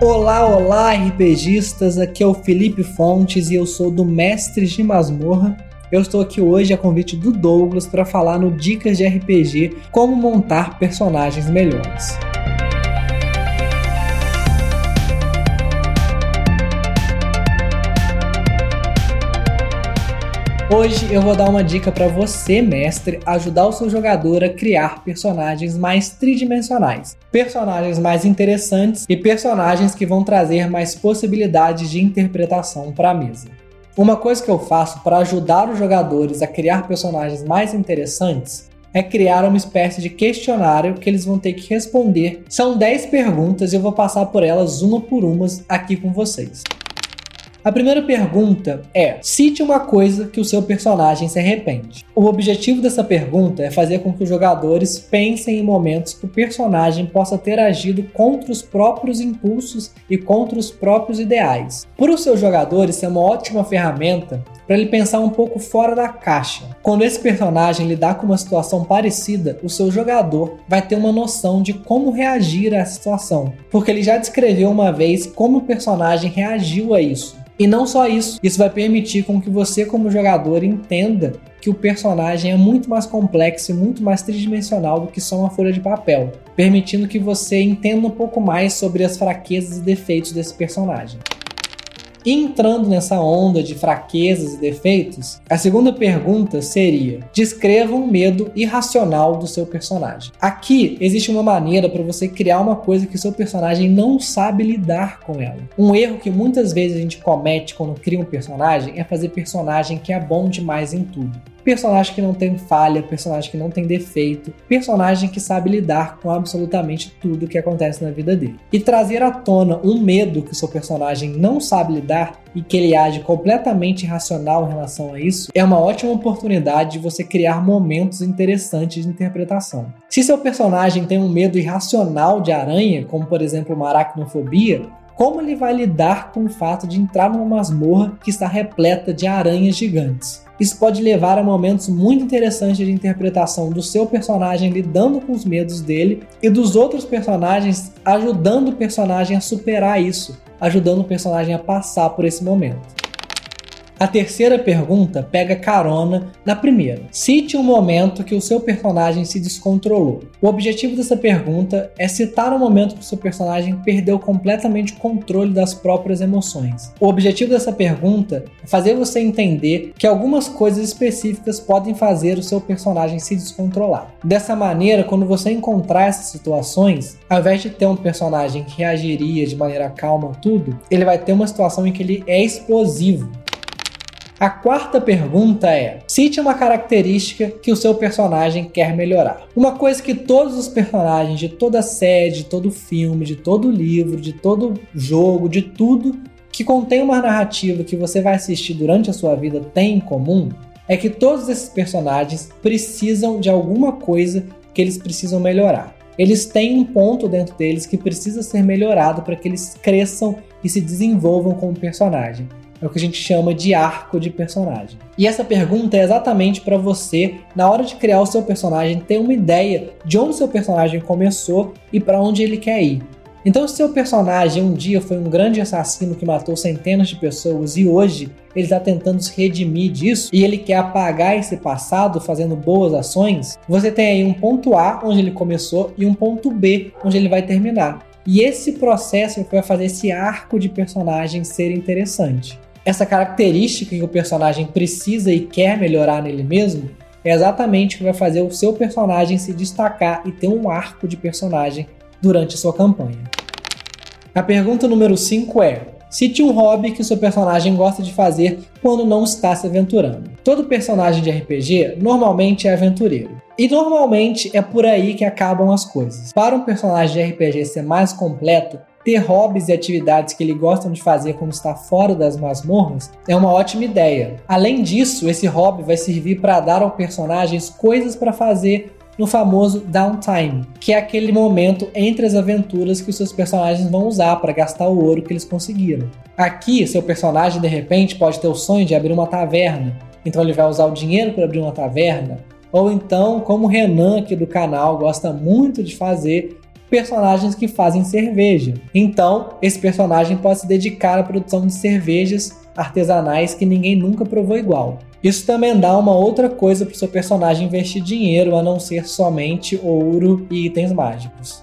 Olá, olá, RPGistas! Aqui é o Felipe Fontes e eu sou do Mestres de Masmorra. Eu estou aqui hoje a convite do Douglas para falar no Dicas de RPG como montar personagens melhores. Hoje eu vou dar uma dica para você, mestre, ajudar o seu jogador a criar personagens mais tridimensionais, personagens mais interessantes e personagens que vão trazer mais possibilidades de interpretação para a mesa. Uma coisa que eu faço para ajudar os jogadores a criar personagens mais interessantes é criar uma espécie de questionário que eles vão ter que responder. São 10 perguntas e eu vou passar por elas uma por uma aqui com vocês. A primeira pergunta é: cite uma coisa que o seu personagem se arrepende. O objetivo dessa pergunta é fazer com que os jogadores pensem em momentos que o personagem possa ter agido contra os próprios impulsos e contra os próprios ideais. Para os seus jogadores, é uma ótima ferramenta para ele pensar um pouco fora da caixa. Quando esse personagem lidar com uma situação parecida, o seu jogador vai ter uma noção de como reagir a essa situação, porque ele já descreveu uma vez como o personagem reagiu a isso. E não só isso, isso vai permitir com que você como jogador entenda que o personagem é muito mais complexo e muito mais tridimensional do que só uma folha de papel, permitindo que você entenda um pouco mais sobre as fraquezas e defeitos desse personagem. Entrando nessa onda de fraquezas e defeitos, a segunda pergunta seria: descreva um medo irracional do seu personagem. Aqui existe uma maneira para você criar uma coisa que seu personagem não sabe lidar com ela. Um erro que muitas vezes a gente comete quando cria um personagem é fazer personagem que é bom demais em tudo personagem que não tem falha, personagem que não tem defeito, personagem que sabe lidar com absolutamente tudo que acontece na vida dele. E trazer à tona um medo que o seu personagem não sabe lidar e que ele age completamente irracional em relação a isso, é uma ótima oportunidade de você criar momentos interessantes de interpretação. Se seu personagem tem um medo irracional de aranha, como por exemplo uma aracnofobia, como ele vai lidar com o fato de entrar numa masmorra que está repleta de aranhas gigantes? Isso pode levar a momentos muito interessantes de interpretação do seu personagem lidando com os medos dele e dos outros personagens ajudando o personagem a superar isso, ajudando o personagem a passar por esse momento. A terceira pergunta pega carona na primeira. Cite um momento que o seu personagem se descontrolou. O objetivo dessa pergunta é citar um momento que o seu personagem perdeu completamente o controle das próprias emoções. O objetivo dessa pergunta é fazer você entender que algumas coisas específicas podem fazer o seu personagem se descontrolar. Dessa maneira, quando você encontrar essas situações, ao invés de ter um personagem que reagiria de maneira calma a tudo, ele vai ter uma situação em que ele é explosivo. A quarta pergunta é: cite uma característica que o seu personagem quer melhorar. Uma coisa que todos os personagens de toda série, de todo filme, de todo livro, de todo jogo, de tudo que contém uma narrativa que você vai assistir durante a sua vida tem em comum é que todos esses personagens precisam de alguma coisa que eles precisam melhorar. Eles têm um ponto dentro deles que precisa ser melhorado para que eles cresçam e se desenvolvam como personagem. É o que a gente chama de arco de personagem. E essa pergunta é exatamente para você, na hora de criar o seu personagem, ter uma ideia de onde seu personagem começou e para onde ele quer ir. Então, se seu personagem um dia foi um grande assassino que matou centenas de pessoas e hoje ele está tentando se redimir disso e ele quer apagar esse passado fazendo boas ações, você tem aí um ponto A onde ele começou e um ponto B onde ele vai terminar. E esse processo vai fazer esse arco de personagem ser interessante essa característica que o personagem precisa e quer melhorar nele mesmo é exatamente o que vai fazer o seu personagem se destacar e ter um arco de personagem durante a sua campanha. A pergunta número 5 é: Cite um hobby que o seu personagem gosta de fazer quando não está se aventurando. Todo personagem de RPG normalmente é aventureiro. E normalmente é por aí que acabam as coisas. Para um personagem de RPG ser mais completo, ter hobbies e atividades que ele gosta de fazer quando está fora das masmorras é uma ótima ideia. Além disso, esse hobby vai servir para dar ao personagem coisas para fazer no famoso downtime, que é aquele momento entre as aventuras que os seus personagens vão usar para gastar o ouro que eles conseguiram. Aqui, seu personagem de repente pode ter o sonho de abrir uma taverna, então ele vai usar o dinheiro para abrir uma taverna, ou então, como o Renan aqui do canal gosta muito de fazer, personagens que fazem cerveja. Então, esse personagem pode se dedicar à produção de cervejas artesanais que ninguém nunca provou igual. Isso também dá uma outra coisa para o seu personagem investir dinheiro, a não ser somente ouro e itens mágicos.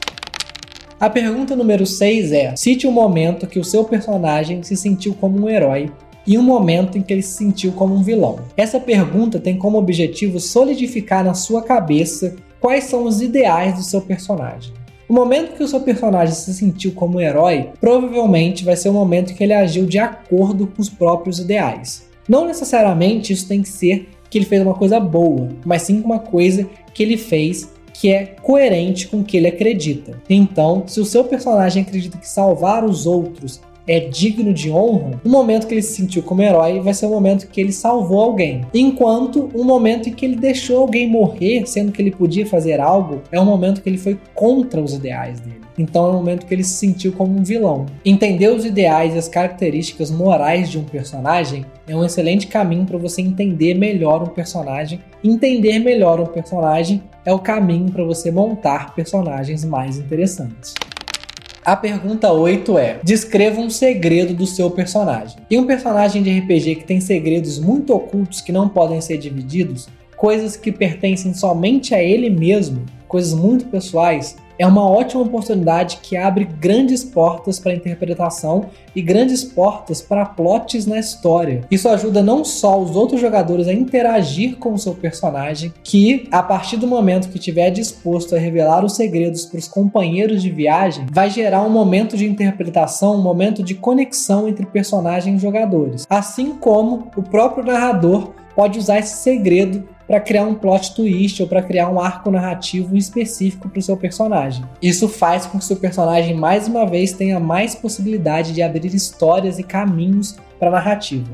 A pergunta número 6 é: cite um momento que o seu personagem se sentiu como um herói e um momento em que ele se sentiu como um vilão. Essa pergunta tem como objetivo solidificar na sua cabeça quais são os ideais do seu personagem. O momento que o seu personagem se sentiu como herói provavelmente vai ser o momento que ele agiu de acordo com os próprios ideais. Não necessariamente isso tem que ser que ele fez uma coisa boa, mas sim uma coisa que ele fez que é coerente com o que ele acredita. Então, se o seu personagem acredita que salvar os outros é digno de honra, o momento que ele se sentiu como herói vai ser o momento que ele salvou alguém. Enquanto o momento em que ele deixou alguém morrer, sendo que ele podia fazer algo, é o momento que ele foi contra os ideais dele. Então é o momento que ele se sentiu como um vilão. Entender os ideais e as características morais de um personagem é um excelente caminho para você entender melhor um personagem. Entender melhor um personagem é o caminho para você montar personagens mais interessantes. A pergunta 8 é: descreva um segredo do seu personagem. E um personagem de RPG que tem segredos muito ocultos que não podem ser divididos, coisas que pertencem somente a ele mesmo, coisas muito pessoais, é uma ótima oportunidade que abre grandes portas para interpretação e grandes portas para plots na história. Isso ajuda não só os outros jogadores a interagir com o seu personagem, que a partir do momento que estiver disposto a revelar os segredos para os companheiros de viagem, vai gerar um momento de interpretação, um momento de conexão entre personagens e jogadores. Assim como o próprio narrador pode usar esse segredo para criar um plot twist ou para criar um arco narrativo específico para o seu personagem. Isso faz com que seu personagem mais uma vez tenha mais possibilidade de abrir histórias e caminhos para a narrativa.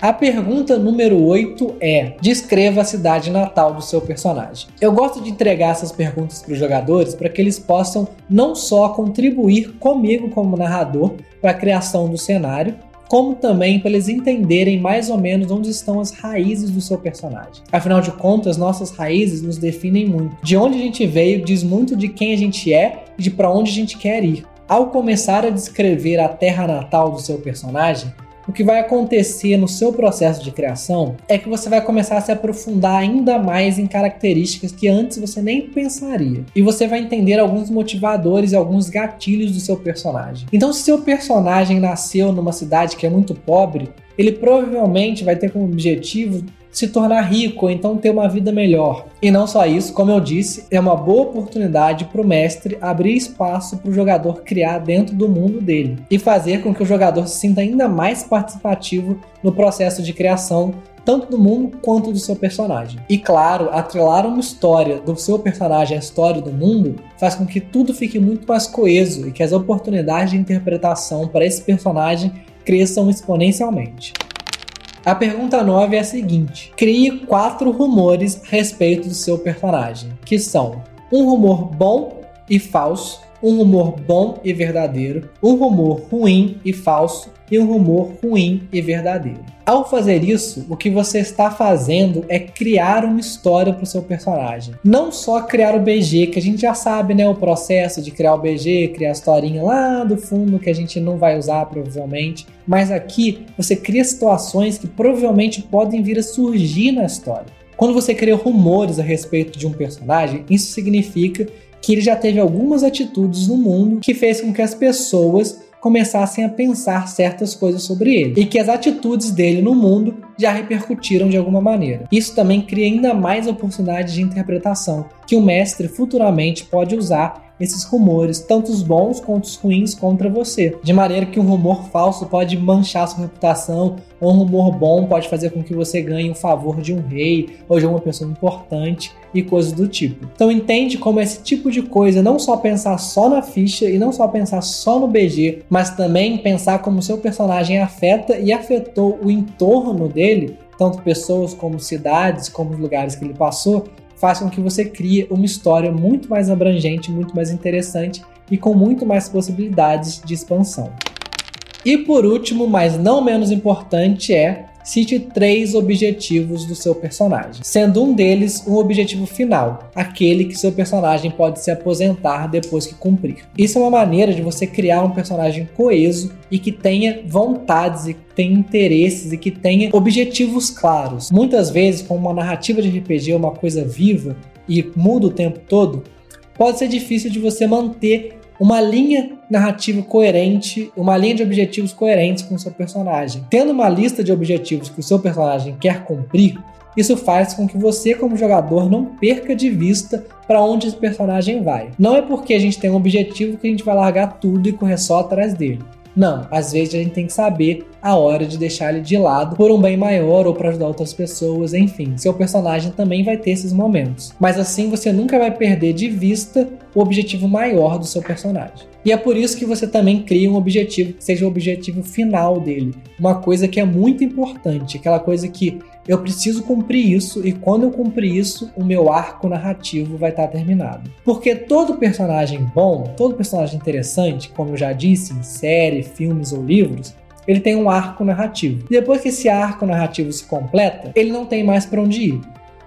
A pergunta número 8 é: descreva a cidade natal do seu personagem. Eu gosto de entregar essas perguntas para os jogadores para que eles possam não só contribuir comigo como narrador para a criação do cenário, como também para eles entenderem mais ou menos onde estão as raízes do seu personagem. Afinal de contas, nossas raízes nos definem muito. De onde a gente veio diz muito de quem a gente é e de para onde a gente quer ir. Ao começar a descrever a terra natal do seu personagem, o que vai acontecer no seu processo de criação é que você vai começar a se aprofundar ainda mais em características que antes você nem pensaria. E você vai entender alguns motivadores e alguns gatilhos do seu personagem. Então, se seu personagem nasceu numa cidade que é muito pobre, ele provavelmente vai ter como objetivo se tornar rico ou então ter uma vida melhor. E não só isso, como eu disse, é uma boa oportunidade para o mestre abrir espaço para o jogador criar dentro do mundo dele e fazer com que o jogador se sinta ainda mais participativo no processo de criação tanto do mundo quanto do seu personagem. E claro, atrelar uma história do seu personagem à história do mundo faz com que tudo fique muito mais coeso e que as oportunidades de interpretação para esse personagem cresçam exponencialmente. A pergunta 9 é a seguinte: crie quatro rumores a respeito do seu personagem, que são um rumor bom e falso, um rumor bom e verdadeiro, um rumor ruim e falso e um rumor ruim e verdadeiro. Ao fazer isso, o que você está fazendo é criar uma história para o seu personagem. Não só criar o BG, que a gente já sabe, né, o processo de criar o BG, criar a historinha lá do fundo que a gente não vai usar provavelmente, mas aqui você cria situações que provavelmente podem vir a surgir na história. Quando você cria rumores a respeito de um personagem, isso significa que ele já teve algumas atitudes no mundo que fez com que as pessoas começassem a pensar certas coisas sobre ele e que as atitudes dele no mundo já repercutiram de alguma maneira. Isso também cria ainda mais oportunidades de interpretação que o mestre futuramente pode usar esses rumores, tanto os bons quanto os ruins, contra você. De maneira que um rumor falso pode manchar sua reputação, ou um rumor bom pode fazer com que você ganhe o favor de um rei ou de uma pessoa importante e coisas do tipo. Então entende como esse tipo de coisa não só pensar só na ficha e não só pensar só no BG, mas também pensar como seu personagem afeta e afetou o entorno dele, tanto pessoas como cidades, como os lugares que ele passou, faz com que você crie uma história muito mais abrangente, muito mais interessante e com muito mais possibilidades de expansão. E por último, mas não menos importante, é cite três objetivos do seu personagem, sendo um deles um objetivo final, aquele que seu personagem pode se aposentar depois que cumprir. Isso é uma maneira de você criar um personagem coeso e que tenha vontades e tenha interesses e que tenha objetivos claros. Muitas vezes, como uma narrativa de RPG uma coisa viva e muda o tempo todo, pode ser difícil de você manter uma linha narrativa coerente, uma linha de objetivos coerentes com o seu personagem. Tendo uma lista de objetivos que o seu personagem quer cumprir, isso faz com que você, como jogador, não perca de vista para onde esse personagem vai. Não é porque a gente tem um objetivo que a gente vai largar tudo e correr só atrás dele. Não, às vezes a gente tem que saber a hora de deixar ele de lado por um bem maior ou para ajudar outras pessoas, enfim. Seu personagem também vai ter esses momentos. Mas assim você nunca vai perder de vista o objetivo maior do seu personagem. E é por isso que você também cria um objetivo que seja o objetivo final dele. Uma coisa que é muito importante, aquela coisa que eu preciso cumprir isso e quando eu cumprir isso, o meu arco narrativo vai estar terminado. Porque todo personagem bom, todo personagem interessante, como eu já disse, em série, filmes ou livros, ele tem um arco narrativo. Depois que esse arco narrativo se completa, ele não tem mais para onde ir.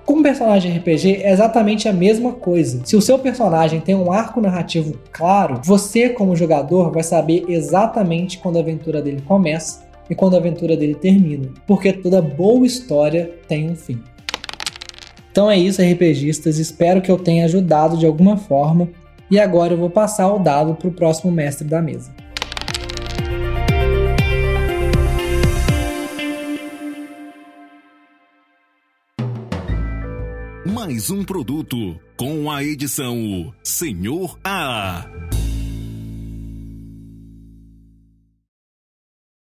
Com um personagem RPG é exatamente a mesma coisa. Se o seu personagem tem um arco narrativo claro, você, como jogador, vai saber exatamente quando a aventura dele começa e quando a aventura dele termina, porque toda boa história tem um fim. Então é isso, RPGistas. Espero que eu tenha ajudado de alguma forma. E agora eu vou passar o dado para o próximo mestre da mesa. Mais um produto com a edição Senhor A.